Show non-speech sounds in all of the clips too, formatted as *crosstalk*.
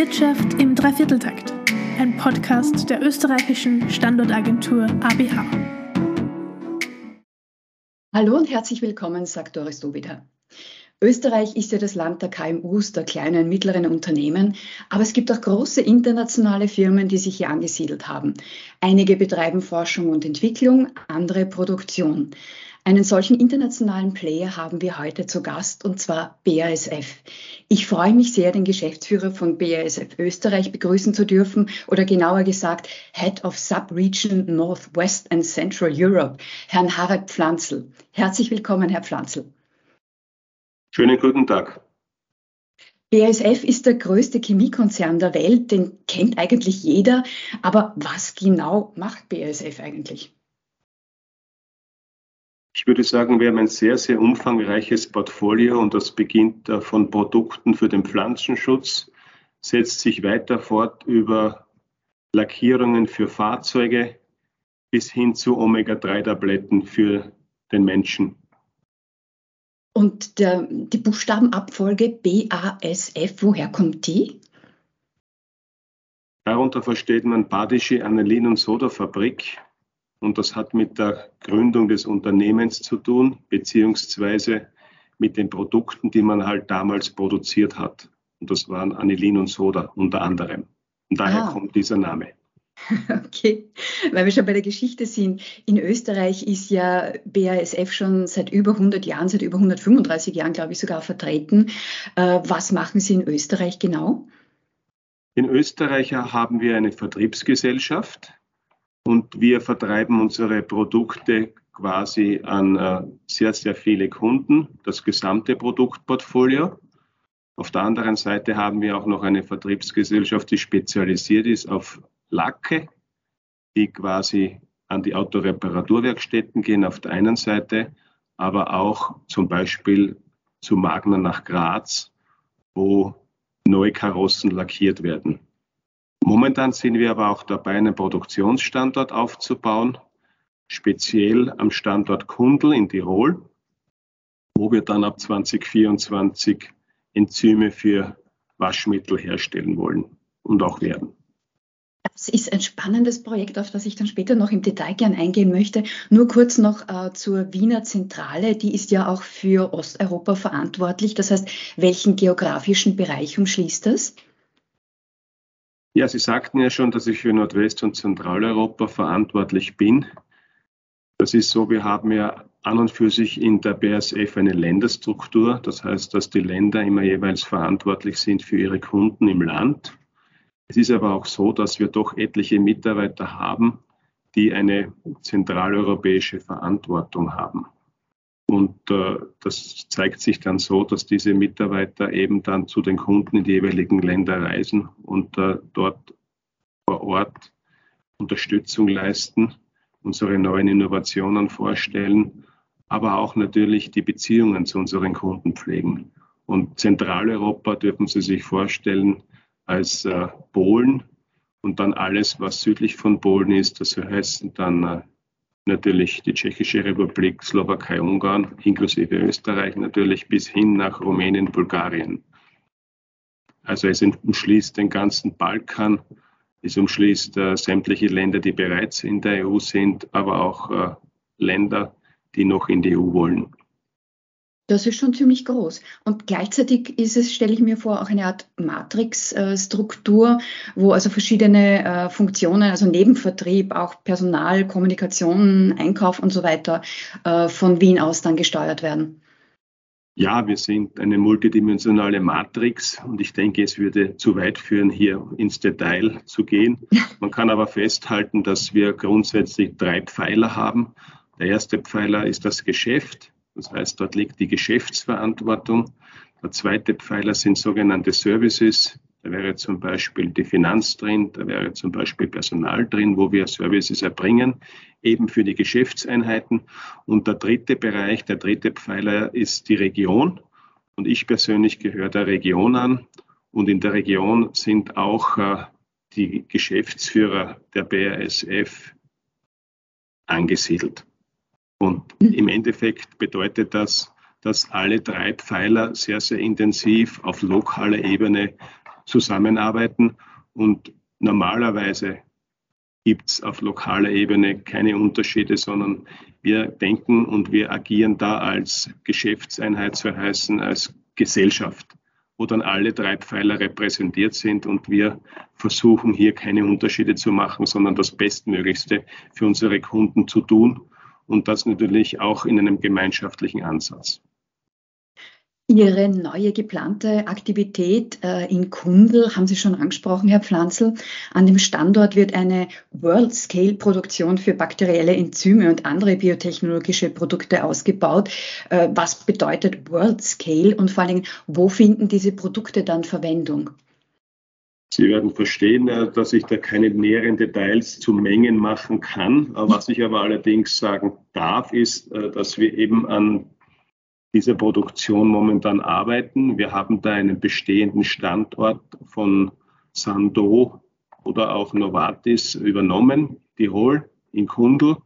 Wirtschaft im Dreivierteltakt, ein Podcast der österreichischen Standortagentur ABH. Hallo und herzlich willkommen, sagt Doris Dobida. Österreich ist ja das Land der KMUs, der kleinen und mittleren Unternehmen, aber es gibt auch große internationale Firmen, die sich hier angesiedelt haben. Einige betreiben Forschung und Entwicklung, andere Produktion. Einen solchen internationalen Player haben wir heute zu Gast, und zwar BASF. Ich freue mich sehr, den Geschäftsführer von BASF Österreich begrüßen zu dürfen, oder genauer gesagt, Head of Subregion Northwest and Central Europe, Herrn Harald Pflanzl. Herzlich willkommen, Herr Pflanzl. Schönen guten Tag. BASF ist der größte Chemiekonzern der Welt, den kennt eigentlich jeder. Aber was genau macht BASF eigentlich? Ich würde sagen, wir haben ein sehr, sehr umfangreiches Portfolio und das beginnt äh, von Produkten für den Pflanzenschutz, setzt sich weiter fort über Lackierungen für Fahrzeuge bis hin zu Omega-3-Tabletten für den Menschen. Und der, die Buchstabenabfolge BASF, woher kommt die? Darunter versteht man Badische Anilin- und Sodafabrik. Und das hat mit der Gründung des Unternehmens zu tun, beziehungsweise mit den Produkten, die man halt damals produziert hat. Und das waren Anilin und Soda unter anderem. Und daher ah. kommt dieser Name. *laughs* Okay, weil wir schon bei der Geschichte sind. In Österreich ist ja BASF schon seit über 100 Jahren, seit über 135 Jahren, glaube ich, sogar vertreten. Äh, was machen Sie in Österreich genau? In Österreich haben wir eine Vertriebsgesellschaft und wir vertreiben unsere Produkte quasi an äh, sehr, sehr viele Kunden, das gesamte Produktportfolio. Auf der anderen Seite haben wir auch noch eine Vertriebsgesellschaft, die spezialisiert ist auf Lacke, die quasi an die Autoreparaturwerkstätten gehen auf der einen Seite, aber auch zum Beispiel zu Magna nach Graz, wo neue Karossen lackiert werden. Momentan sind wir aber auch dabei, einen Produktionsstandort aufzubauen, speziell am Standort Kundl in Tirol, wo wir dann ab 2024 Enzyme für Waschmittel herstellen wollen und auch werden. Das ist ein spannendes Projekt, auf das ich dann später noch im Detail gern eingehen möchte. Nur kurz noch äh, zur Wiener Zentrale. Die ist ja auch für Osteuropa verantwortlich. Das heißt, welchen geografischen Bereich umschließt das? Ja, Sie sagten ja schon, dass ich für Nordwest- und Zentraleuropa verantwortlich bin. Das ist so, wir haben ja an und für sich in der BSF eine Länderstruktur. Das heißt, dass die Länder immer jeweils verantwortlich sind für ihre Kunden im Land. Es ist aber auch so, dass wir doch etliche Mitarbeiter haben, die eine zentraleuropäische Verantwortung haben. Und äh, das zeigt sich dann so, dass diese Mitarbeiter eben dann zu den Kunden in die jeweiligen Länder reisen und äh, dort vor Ort Unterstützung leisten, unsere neuen Innovationen vorstellen, aber auch natürlich die Beziehungen zu unseren Kunden pflegen. Und Zentraleuropa dürfen Sie sich vorstellen, als äh, Polen und dann alles, was südlich von Polen ist, das heißt dann äh, natürlich die Tschechische Republik, Slowakei, Ungarn, inklusive Österreich natürlich bis hin nach Rumänien, Bulgarien. Also es umschließt den ganzen Balkan, es umschließt äh, sämtliche Länder, die bereits in der EU sind, aber auch äh, Länder, die noch in die EU wollen. Das ist schon ziemlich groß. Und gleichzeitig ist es, stelle ich mir vor, auch eine Art Matrix-Struktur, wo also verschiedene äh, Funktionen, also Nebenvertrieb, auch Personal, Kommunikation, Einkauf und so weiter äh, von Wien aus dann gesteuert werden. Ja, wir sind eine multidimensionale Matrix und ich denke, es würde zu weit führen, hier ins Detail zu gehen. *laughs* Man kann aber festhalten, dass wir grundsätzlich drei Pfeiler haben. Der erste Pfeiler ist das Geschäft. Das heißt, dort liegt die Geschäftsverantwortung. Der zweite Pfeiler sind sogenannte Services. Da wäre zum Beispiel die Finanz drin, da wäre zum Beispiel Personal drin, wo wir Services erbringen, eben für die Geschäftseinheiten. Und der dritte Bereich, der dritte Pfeiler ist die Region. Und ich persönlich gehöre der Region an. Und in der Region sind auch äh, die Geschäftsführer der BASF angesiedelt. Und im Endeffekt bedeutet das, dass alle drei Pfeiler sehr, sehr intensiv auf lokaler Ebene zusammenarbeiten. Und normalerweise gibt es auf lokaler Ebene keine Unterschiede, sondern wir denken und wir agieren da als Geschäftseinheit zu heißen, als Gesellschaft, wo dann alle drei Pfeiler repräsentiert sind und wir versuchen hier keine Unterschiede zu machen, sondern das Bestmöglichste für unsere Kunden zu tun und das natürlich auch in einem gemeinschaftlichen Ansatz. Ihre neue geplante Aktivität äh, in Kundl haben Sie schon angesprochen, Herr Pflanzl. An dem Standort wird eine World-Scale-Produktion für bakterielle Enzyme und andere biotechnologische Produkte ausgebaut. Äh, was bedeutet World-Scale und vor allen Dingen, wo finden diese Produkte dann Verwendung? Sie werden verstehen, äh, dass ich da keine näheren Details zu Mengen machen kann. Was ich aber allerdings sagen darf, ist, äh, dass wir eben an dieser Produktion momentan arbeiten. Wir haben da einen bestehenden Standort von Sando oder auch Novartis übernommen, Tirol in Kundl.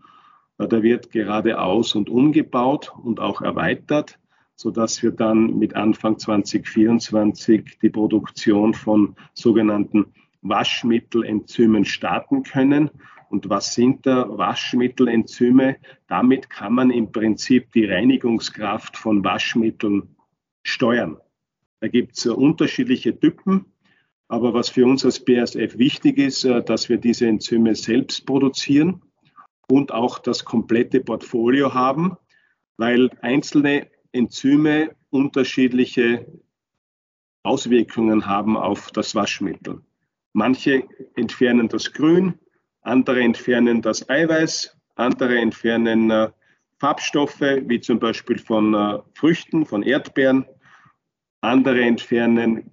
Da wird gerade aus- und umgebaut und auch erweitert, sodass wir dann mit Anfang 2024 die Produktion von sogenannten Waschmittelenzymen starten können. Und was sind da Waschmittelenzyme? Damit kann man im Prinzip die Reinigungskraft von Waschmitteln steuern. Da gibt es unterschiedliche Typen. Aber was für uns als BASF wichtig ist, äh, dass wir diese Enzyme selbst produzieren und auch das komplette Portfolio haben, weil einzelne Enzyme unterschiedliche Auswirkungen haben auf das Waschmittel. Manche entfernen das Grün, andere entfernen das Eiweiß, andere entfernen äh, Farbstoffe, wie zum Beispiel von äh, Früchten, von Erdbeeren, andere entfernen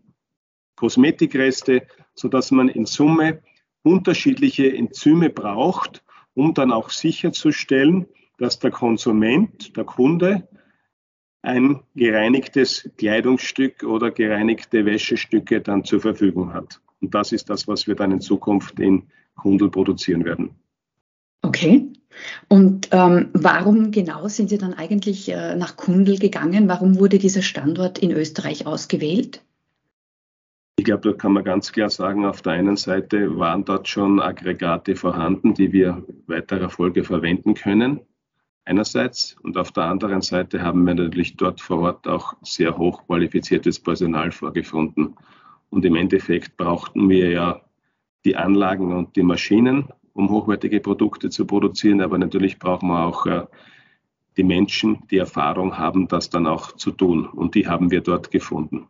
Kosmetikreste, sodass man in Summe unterschiedliche Enzyme braucht, um dann auch sicherzustellen, dass der Konsument, der Kunde, ein gereinigtes Kleidungsstück oder gereinigte Wäschestücke dann zur Verfügung hat. Und das ist das, was wir dann in Zukunft in Kundl produzieren werden. Okay. Und ähm, warum genau sind Sie dann eigentlich äh, nach Kundl gegangen? Warum wurde dieser Standort in Österreich ausgewählt? Ich glaube, da kann man ganz klar sagen, auf der einen Seite waren dort schon Aggregate vorhanden, die wir weiterer Folge verwenden können. Einerseits und auf der anderen Seite haben wir natürlich dort vor Ort auch sehr hochqualifiziertes Personal vorgefunden. Und im Endeffekt brauchten wir ja die Anlagen und die Maschinen, um hochwertige Produkte zu produzieren. Aber natürlich brauchen wir auch äh, die Menschen, die Erfahrung haben, das dann auch zu tun. Und die haben wir dort gefunden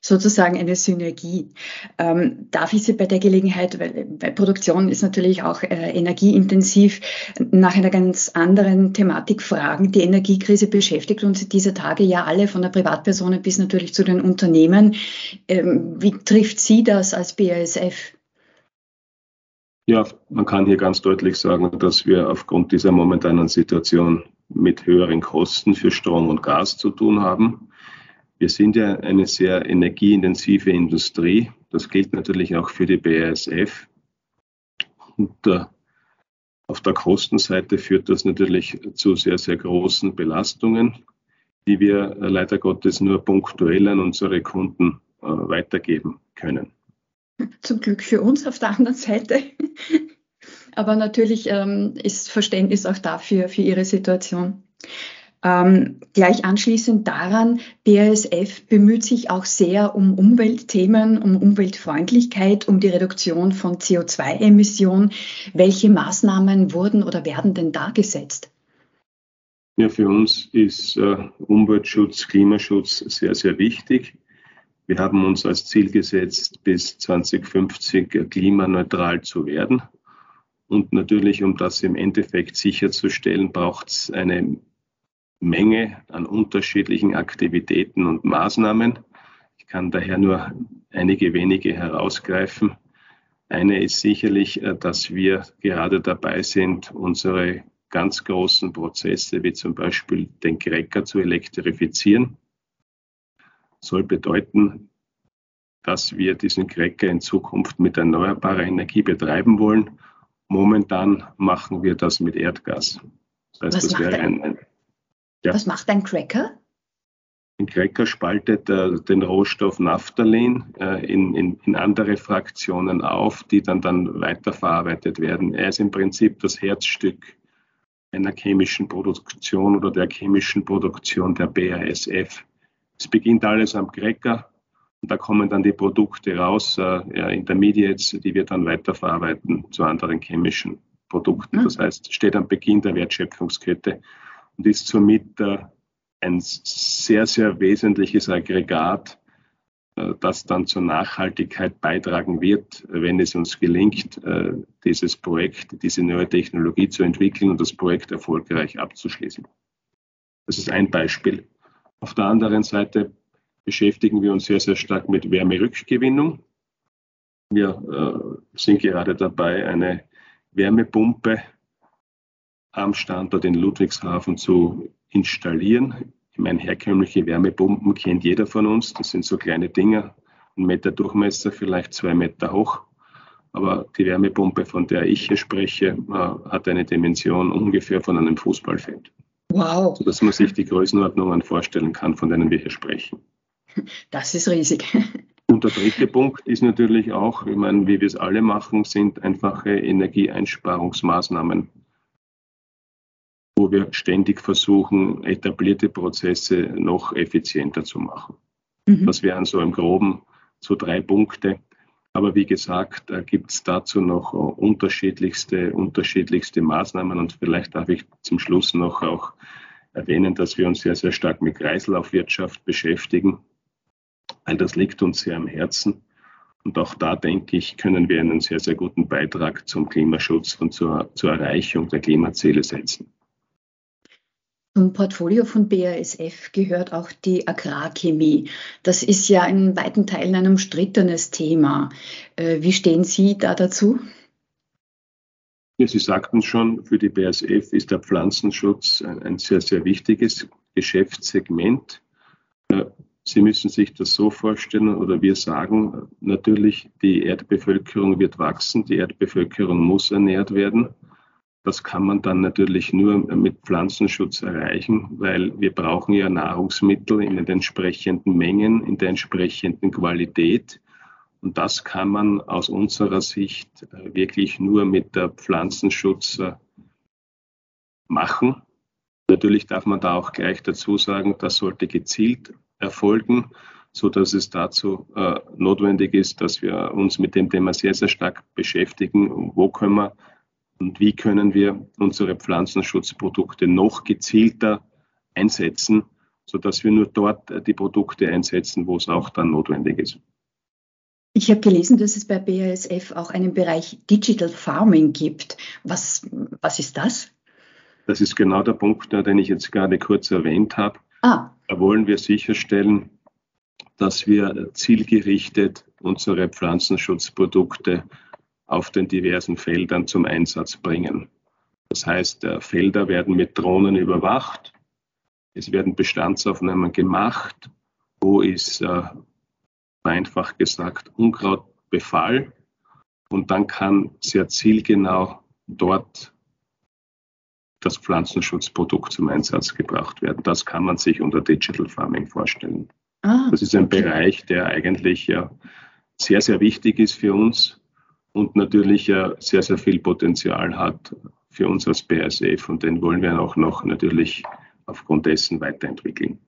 sozusagen eine Synergie. Ähm, darf ich Sie bei der Gelegenheit, weil, weil Produktion ist natürlich auch äh, energieintensiv, nach einer ganz anderen Thematik fragen. Die Energiekrise beschäftigt uns dieser Tage ja alle, von der Privatpersonen bis natürlich zu den Unternehmen. Ähm, wie trifft Sie das als BASF? Ja, man kann hier ganz deutlich sagen, dass wir aufgrund dieser momentanen Situation mit höheren Kosten für Strom und Gas zu tun haben. Wir sind ja eine sehr energieintensive Industrie. Das gilt natürlich auch für die BASF. Und äh, auf der Kostenseite führt das natürlich zu sehr, sehr großen Belastungen, die wir äh, leider Gottes nur punktuell an unsere Kunden äh, weitergeben können. Zum Glück für uns auf der anderen Seite. *laughs* Aber natürlich ähm, ist Verständnis auch dafür, für Ihre Situation. Ähm, gleich anschließend daran, BASF bemüht sich auch sehr um Umweltthemen, um Umweltfreundlichkeit, um die Reduktion von CO2-Emissionen. Welche Maßnahmen wurden oder werden denn da gesetzt? Ja, für uns ist äh, Umweltschutz, Klimaschutz sehr, sehr wichtig. Wir haben uns als Ziel gesetzt, bis 2050 klimaneutral zu werden. Und natürlich, um das im Endeffekt sicherzustellen, braucht es eine Menge an unterschiedlichen Aktivitäten und Maßnahmen. Ich kann daher nur einige wenige herausgreifen. Eine ist sicherlich, äh, dass wir gerade dabei sind, unsere ganz großen Prozesse, wie zum Beispiel den Cracker zu elektrifizieren. Soll bedeuten, dass wir diesen Cracker in Zukunft mit erneuerbarer Energie betreiben wollen. Momentan machen wir das mit Erdgas. Das heißt, Was das wäre ein, ja. Was macht ein Cracker? Ein Cracker spaltet äh, den Rohstoff Naphthalin äh, in, in, in, andere Fraktionen auf, die dann, dann weiterverarbeitet werden. Er ist im Prinzip das Herzstück einer chemischen Produktion oder der chemischen Produktion der BASF. Es beginnt alles am Cracker und da kommen dann die Produkte raus, äh, Intermediates, die wir dann weiterverarbeiten zu anderen chemischen Produkten. Mhm. Das heißt, steht am Beginn der Wertschöpfungskette und ist somit ein sehr, sehr wesentliches Aggregat, äh, das dann zur Nachhaltigkeit beitragen wird, wenn es uns gelingt, äh, dieses Projekt, diese neue Technologie zu entwickeln und das Projekt erfolgreich abzuschließen. Das ist ein Beispiel. Auf der anderen Seite beschäftigen wir uns sehr, sehr stark mit Wärmerückgewinnung. Wir äh, sind gerade dabei, eine Wärmepumpe am Standort in Ludwigshafen zu installieren. Ich meine, herkömmliche Wärmepumpen kennt jeder von uns. Das sind so kleine Dinger, ein Meter Durchmesser, vielleicht zwei Meter hoch. Aber die Wärmepumpe, von der ich hier spreche, äh, hat eine Dimension ungefähr von einem Fußballfeld. Wow. Sodass man sich die Größenordnungen vorstellen kann, von denen wir hier sprechen. Das ist riesig. *laughs* Und der dritte Punkt ist natürlich auch, ich meine, wie wir es alle machen, sind einfache Energieeinsparungsmaßnahmen wo wir ständig versuchen, etablierte Prozesse noch effizienter zu machen. Mhm. Das wären so im Groben so drei Punkte. Aber wie gesagt, da gibt es dazu noch unterschiedlichste, unterschiedlichste Maßnahmen und vielleicht darf ich zum Schluss noch auch erwähnen, dass wir uns sehr, sehr stark mit Kreislaufwirtschaft beschäftigen, weil das liegt uns sehr am Herzen. Und auch da, denke ich, können wir einen sehr, sehr guten Beitrag zum Klimaschutz und zur, zur Erreichung der Klimaziele setzen. Zum Portfolio von BASF gehört auch die Agrarchemie. Das ist ja in weiten Teilen ein umstrittenes Thema. Äh, wie stehen Sie da dazu? Ja, Sie sagten schon, für die BASF ist der Pflanzenschutz ein, sehr, sehr wichtiges Geschäftssegment. Äh, Sie müssen sich das so vorstellen oder wir sagen natürlich, die Erdbevölkerung wird wachsen, die Erdbevölkerung muss ernährt werden. Das kann man dann natürlich nur mit Pflanzenschutz erreichen, weil wir brauchen ja Nahrungsmittel in den entsprechenden Mengen, in der entsprechenden Qualität. Und das kann man aus unserer Sicht äh, wirklich nur mit der Pflanzenschutz äh, machen. Natürlich darf man da auch gleich dazu sagen, das sollte gezielt erfolgen, so dass es dazu äh, notwendig ist, dass wir uns mit dem Thema sehr, sehr stark beschäftigen. Wo können wir und wie können wir unsere Pflanzenschutzprodukte noch gezielter einsetzen, sodass wir nur dort äh, die Produkte einsetzen, wo es auch dann notwendig ist. Ich habe gelesen, dass es bei BASF auch einen Bereich Digital Farming gibt. Was, was ist das? Das ist genau der Punkt, den ich jetzt gerade kurz erwähnt habe. Ah. Da wollen wir sicherstellen, dass wir zielgerichtet unsere Pflanzenschutzprodukte auf den diversen Feldern zum Einsatz bringen. Das heißt, Felder werden mit Drohnen überwacht. Es werden Bestandsaufnahmen gemacht. Wo ist, äh, einfach gesagt, Unkrautbefall? Und dann kann sehr zielgenau dort das Pflanzenschutzprodukt zum Einsatz gebracht werden. Das kann man sich unter Digital Farming vorstellen. Ah, das ist ein okay. Bereich, der eigentlich ja sehr, sehr wichtig ist für uns und natürlich ja sehr, sehr viel Potenzial hat für uns als BASF und den wollen wir auch noch natürlich aufgrund dessen weiterentwickeln.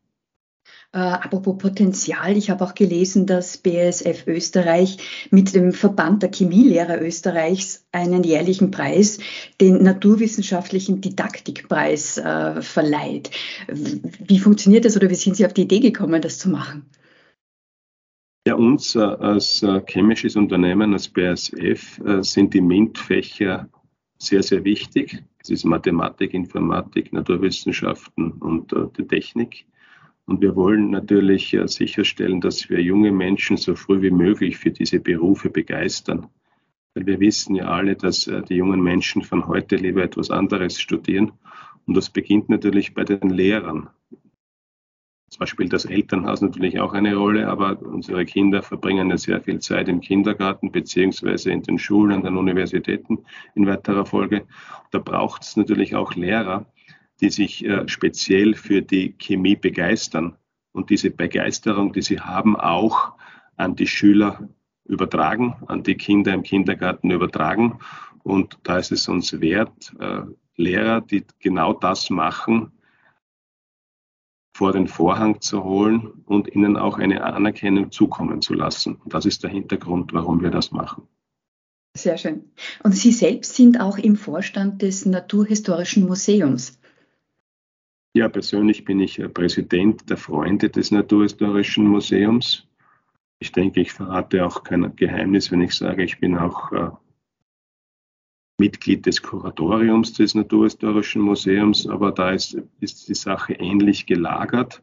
Äh, apropos Potenzial, ich habe auch gelesen, dass BASF Österreich mit dem Verband der Chemielehrer Österreichs einen jährlichen Preis, den Naturwissenschaftlichen Didaktikpreis, äh, verleiht. Wie funktioniert das oder wie sind Sie auf die Idee gekommen, das zu machen? Ja, uns äh, als äh, chemisches Unternehmen, als BASF, äh, sind die MINT-Fächer sehr, sehr wichtig. Es ist Mathematik, Informatik, Naturwissenschaften und die Technik. Und wir wollen natürlich sicherstellen, dass wir junge Menschen so früh wie möglich für diese Berufe begeistern. Weil wir wissen ja alle, dass die jungen Menschen von heute lieber etwas anderes studieren. Und das beginnt natürlich bei den Lehrern. Zwar spielt das Elternhaus natürlich auch eine Rolle, aber unsere Kinder verbringen ja sehr viel Zeit im Kindergarten beziehungsweise in den Schulen, an den Universitäten in weiterer Folge. Da braucht es natürlich auch Lehrer, die sich äh, speziell für die Chemie begeistern. und diese Begeisterung, die sie haben, auch an die Schüler übertragen, an die Kinder im Kindergarten übertragen. Und da ist es uns wert, äh, Lehrer, die genau das machen, vor den Vorhang zu holen und ihnen auch eine Anerkennung zukommen zu lassen. Das ist der Hintergrund, warum wir das machen. Sehr schön. Und Sie selbst sind auch im Vorstand des Naturhistorischen Museums. Ja, persönlich bin ich Präsident der Freunde des Naturhistorischen Museums. Ich denke, ich verrate auch kein Geheimnis, wenn ich sage, ich bin auch äh, Mitglied des Kuratoriums des Naturhistorischen Museums, aber da ist, ist die Sache ähnlich gelagert.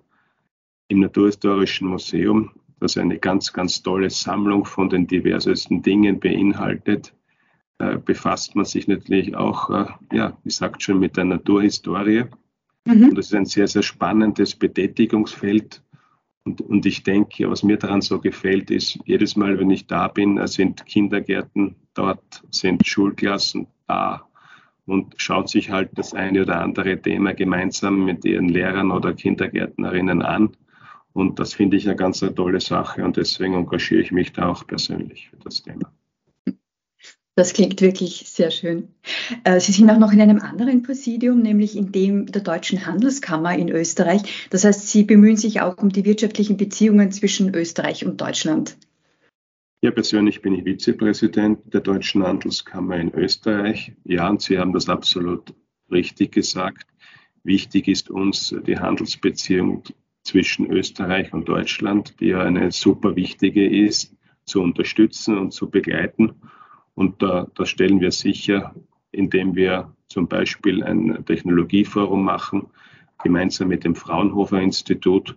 Im Naturhistorischen Museum, das eine ganz, ganz tolle Sammlung von den diversesten Dingen beinhaltet, äh, befasst man sich natürlich auch, äh, ja, wie sagt schon, mit der Naturhistorie. Mhm. Und das ist ein sehr, sehr spannendes Betätigungsfeld. Und, und ich denke, was mir daran so gefällt, ist, jedes Mal, wenn ich da bin, sind Kindergärten dort, sind Schulklassen da und schaut sich halt das eine oder andere Thema gemeinsam mit ihren Lehrern oder Kindergärtnerinnen an. Und das finde ich eine ganz eine tolle Sache und deswegen engagiere ich mich da auch persönlich für das Thema. Das klingt wirklich sehr schön. Äh, Sie sind auch noch in einem anderen Präsidium, nämlich in dem der Deutschen Handelskammer in Österreich. Das heißt, Sie bemühen sich auch um die wirtschaftlichen Beziehungen zwischen Österreich und Deutschland. Ja, persönlich bin ich Vizepräsident der Deutschen Handelskammer in Österreich. Ja, und Sie haben das absolut richtig gesagt. Wichtig ist uns die Handelsbeziehung zwischen Österreich und Deutschland, die ja eine super wichtige ist, zu unterstützen und zu begleiten. Und da, das stellen wir sicher, indem wir zum Beispiel ein Technologieforum machen, gemeinsam mit dem Fraunhofer Institut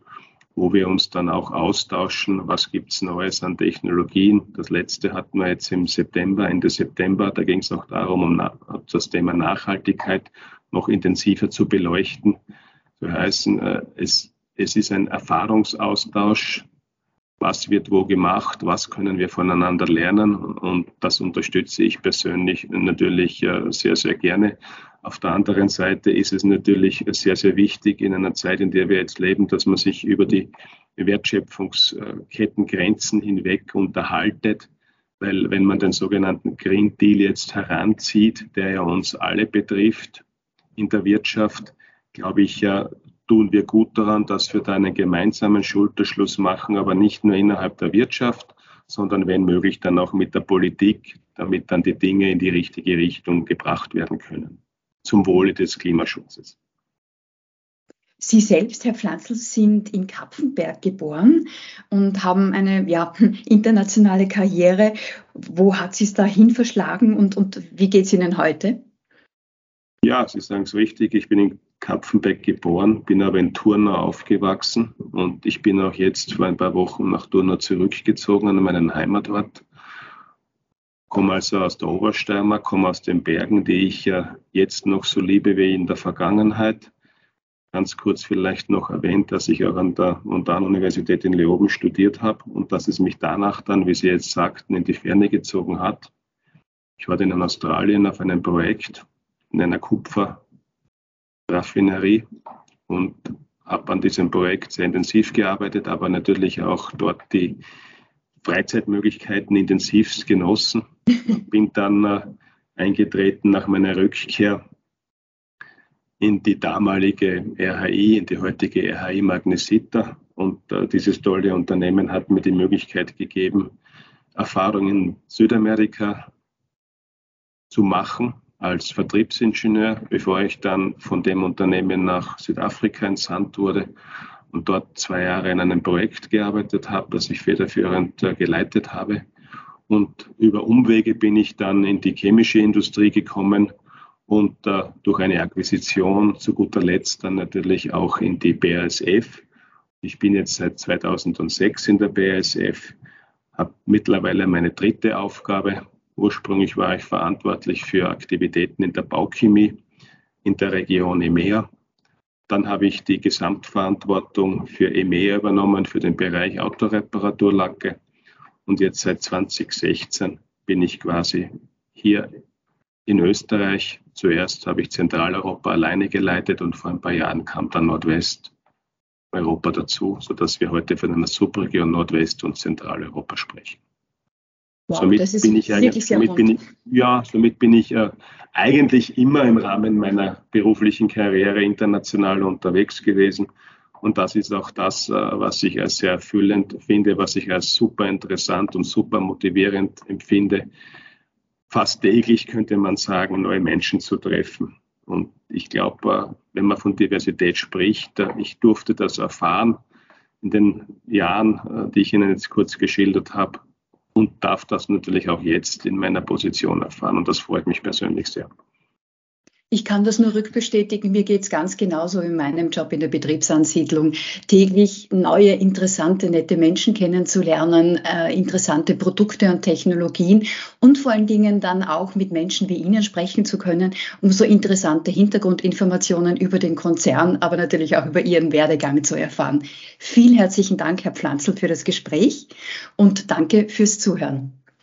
wo wir uns dann auch austauschen, was gibt's Neues an Technologien. Das letzte hatten wir jetzt im September, Ende September. Da ging es auch darum, um das Thema Nachhaltigkeit noch intensiver zu beleuchten. So heißen, äh, es, es ist ein Erfahrungsaustausch. Was wird wo gemacht? Was können wir voneinander lernen? Und das unterstütze ich persönlich natürlich äh, sehr, sehr gerne. Auf der anderen Seite ist es natürlich sehr, sehr wichtig in einer Zeit, in der wir jetzt leben, dass man sich über die Wertschöpfungskettengrenzen hinweg unterhaltet. Weil wenn man den sogenannten Green Deal jetzt heranzieht, der ja uns alle betrifft in der Wirtschaft, glaube ich, ja, tun wir gut daran, dass wir da einen gemeinsamen Schulterschluss machen, aber nicht nur innerhalb der Wirtschaft, sondern wenn möglich dann auch mit der Politik, damit dann die Dinge in die richtige Richtung gebracht werden können zum Wohle des Klimaschutzes. Sie selbst, Herr Pflanzl, sind in Kapfenberg geboren und haben eine ja, *laughs* internationale Karriere. Wo hat Sie es dahin verschlagen und, und wie geht es Ihnen heute? Ja, Sie sagen es richtig. Ich bin in Kapfenberg geboren, bin aber in Turnau aufgewachsen und ich bin auch jetzt vor ein paar Wochen nach Turnau zurückgezogen an meinen Heimatort komme also aus der Obersteiermark, komme aus den Bergen, die ich ja jetzt noch so liebe wie in der Vergangenheit. Ganz kurz vielleicht noch erwähnt, dass ich auch an der Montanuniversität in Leoben studiert habe und dass es mich danach dann, wie Sie jetzt sagten, in die Ferne gezogen hat. Ich war dann in Australien auf einem Projekt in einer Kupferraffinerie und habe an diesem Projekt sehr intensiv gearbeitet, aber natürlich auch dort die Freizeitmöglichkeiten intensivst genossen. *laughs* Bin dann äh, eingetreten nach meiner Rückkehr in die damalige RHI, in die heutige RHI Magnesita. Und äh, dieses tolle Unternehmen hat mir die Möglichkeit gegeben, Erfahrungen in Südamerika zu machen als Vertriebsingenieur, bevor ich dann von dem Unternehmen nach Südafrika entsandt wurde und dort zwei Jahre in einem Projekt gearbeitet habe, das ich federführend äh, geleitet habe. Und über Umwege bin ich dann in die chemische Industrie gekommen und äh, durch eine Akquisition zu guter Letzt dann natürlich auch in die BASF. Ich bin jetzt seit 2006 in der BASF, habe mittlerweile meine dritte Aufgabe. Ursprünglich war ich verantwortlich für Aktivitäten in der Bauchemie in der Region EMEA dann habe ich die Gesamtverantwortung für EMEA übernommen, für den Bereich Autoreparaturlacke. Und jetzt seit 2016 bin ich quasi hier in Österreich. Zuerst habe ich Zentraleuropa alleine geleitet und vor ein paar Jahren kam dann Nordwest. Europa dazu, sodass wir heute von einer Subregion Nordwest- und Zentraleuropa sprechen. Wow, somit bin ich eigentlich, somit bin ich, ja, somit bin ich äh, eigentlich immer im Rahmen meiner beruflichen Karriere international unterwegs gewesen. Und das ist auch das, äh, was ich als sehr erfüllend finde, was ich als super interessant und super motivierend empfinde. Fast täglich könnte man sagen, neue Menschen zu treffen. Und ich glaube, äh, wenn man von Diversität spricht, äh, ich durfte das erfahren in den Jahren, die ich Ihnen jetzt kurz geschildert habe, und darf das natürlich auch jetzt in meiner Position erfahren. Und das freut mich persönlich sehr. Ich kann das nur rückbestätigen. Mir geht es ganz genauso in meinem Job in der Betriebsansiedlung. Täglich neue, interessante, nette Menschen kennenzulernen, äh, interessante Produkte und Technologien und vor allen Dingen dann auch mit Menschen wie Ihnen sprechen zu können, um so interessante Hintergrundinformationen über den Konzern, aber natürlich auch über Ihren Werdegang zu erfahren. Vielen herzlichen Dank, Herr Pflanzl, für das Gespräch und danke fürs Zuhören.